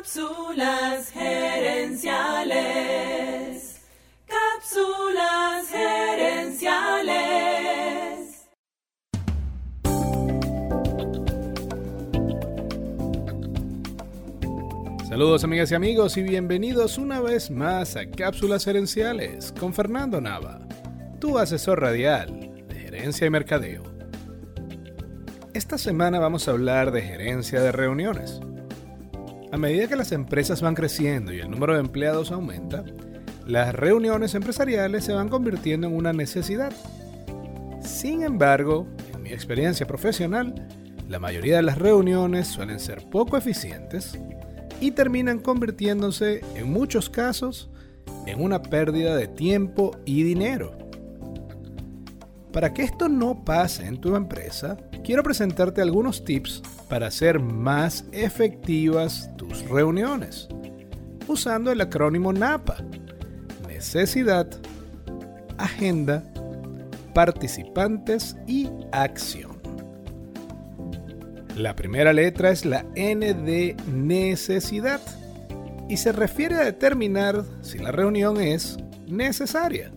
Cápsulas gerenciales. Cápsulas gerenciales. Saludos amigas y amigos y bienvenidos una vez más a Cápsulas Gerenciales con Fernando Nava, tu asesor radial de gerencia y mercadeo. Esta semana vamos a hablar de gerencia de reuniones. A medida que las empresas van creciendo y el número de empleados aumenta, las reuniones empresariales se van convirtiendo en una necesidad. Sin embargo, en mi experiencia profesional, la mayoría de las reuniones suelen ser poco eficientes y terminan convirtiéndose, en muchos casos, en una pérdida de tiempo y dinero. Para que esto no pase en tu empresa, quiero presentarte algunos tips para hacer más efectivas tus reuniones, usando el acrónimo NAPA. Necesidad, agenda, participantes y acción. La primera letra es la N de necesidad y se refiere a determinar si la reunión es necesaria.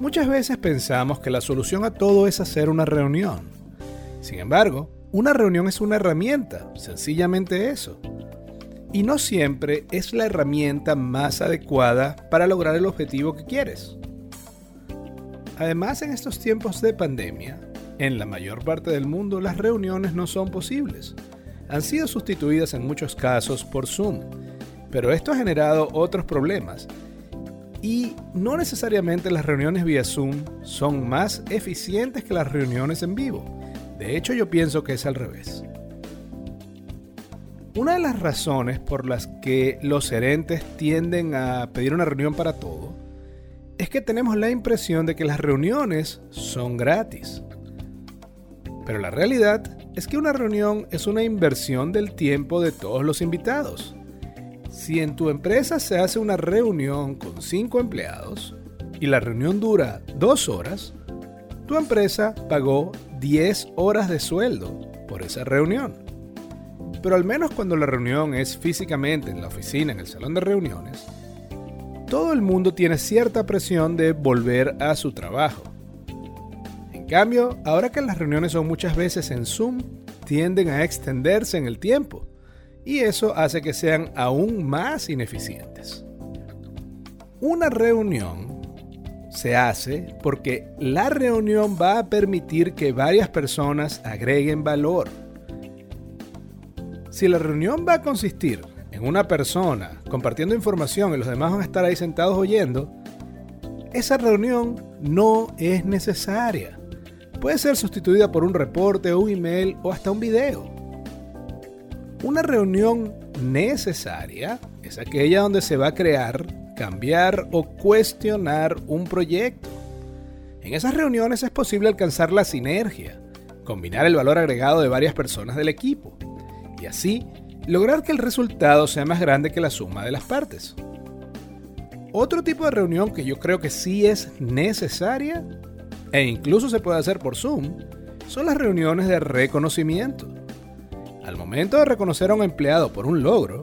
Muchas veces pensamos que la solución a todo es hacer una reunión. Sin embargo, una reunión es una herramienta, sencillamente eso. Y no siempre es la herramienta más adecuada para lograr el objetivo que quieres. Además, en estos tiempos de pandemia, en la mayor parte del mundo las reuniones no son posibles. Han sido sustituidas en muchos casos por Zoom, pero esto ha generado otros problemas y no necesariamente las reuniones vía Zoom son más eficientes que las reuniones en vivo. De hecho, yo pienso que es al revés. Una de las razones por las que los gerentes tienden a pedir una reunión para todo es que tenemos la impresión de que las reuniones son gratis. Pero la realidad es que una reunión es una inversión del tiempo de todos los invitados. Si en tu empresa se hace una reunión con 5 empleados y la reunión dura 2 horas, tu empresa pagó 10 horas de sueldo por esa reunión. Pero al menos cuando la reunión es físicamente en la oficina, en el salón de reuniones, todo el mundo tiene cierta presión de volver a su trabajo. En cambio, ahora que las reuniones son muchas veces en Zoom, tienden a extenderse en el tiempo y eso hace que sean aún más ineficientes. Una reunión se hace porque la reunión va a permitir que varias personas agreguen valor. Si la reunión va a consistir en una persona compartiendo información y los demás van a estar ahí sentados oyendo, esa reunión no es necesaria. Puede ser sustituida por un reporte, un email o hasta un video. Una reunión necesaria es aquella donde se va a crear, cambiar o cuestionar un proyecto. En esas reuniones es posible alcanzar la sinergia, combinar el valor agregado de varias personas del equipo y así lograr que el resultado sea más grande que la suma de las partes. Otro tipo de reunión que yo creo que sí es necesaria e incluso se puede hacer por Zoom son las reuniones de reconocimiento. Al momento de reconocer a un empleado por un logro,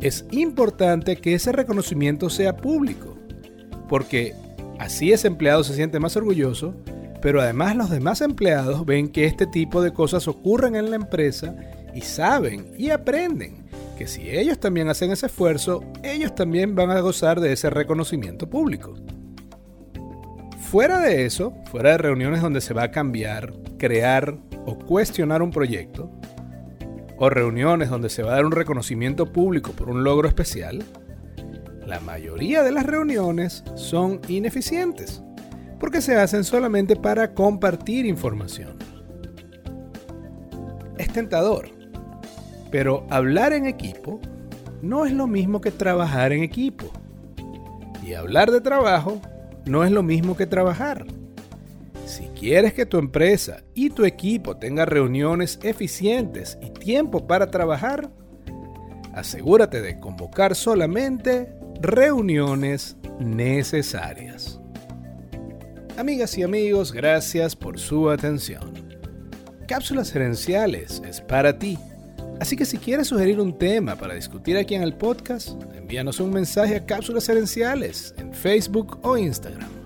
es importante que ese reconocimiento sea público, porque así ese empleado se siente más orgulloso, pero además los demás empleados ven que este tipo de cosas ocurren en la empresa y saben y aprenden que si ellos también hacen ese esfuerzo, ellos también van a gozar de ese reconocimiento público. Fuera de eso, fuera de reuniones donde se va a cambiar, crear o cuestionar un proyecto, o reuniones donde se va a dar un reconocimiento público por un logro especial, la mayoría de las reuniones son ineficientes, porque se hacen solamente para compartir información. Es tentador, pero hablar en equipo no es lo mismo que trabajar en equipo. Y hablar de trabajo no es lo mismo que trabajar. Quieres que tu empresa y tu equipo tengan reuniones eficientes y tiempo para trabajar, asegúrate de convocar solamente reuniones necesarias. Amigas y amigos, gracias por su atención. Cápsulas Gerenciales es para ti, Así que si quieres sugerir un tema para discutir aquí en el podcast, envíanos un mensaje a Cápsulas Herenciales en Facebook o Instagram.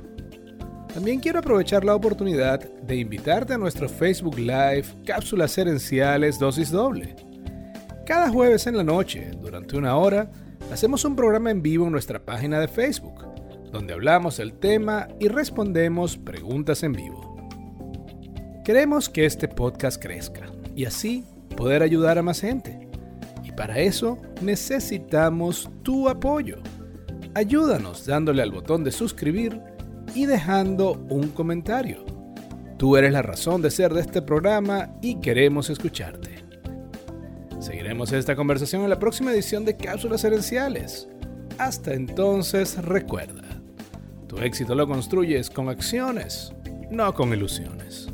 También quiero aprovechar la oportunidad de invitarte a nuestro Facebook Live Cápsulas Herenciales Dosis Doble. Cada jueves en la noche, durante una hora, hacemos un programa en vivo en nuestra página de Facebook, donde hablamos del tema y respondemos preguntas en vivo. Queremos que este podcast crezca y así poder ayudar a más gente. Y para eso necesitamos tu apoyo. Ayúdanos dándole al botón de suscribir y dejando un comentario. Tú eres la razón de ser de este programa y queremos escucharte. Seguiremos esta conversación en la próxima edición de Cápsulas Herenciales. Hasta entonces recuerda, tu éxito lo construyes con acciones, no con ilusiones.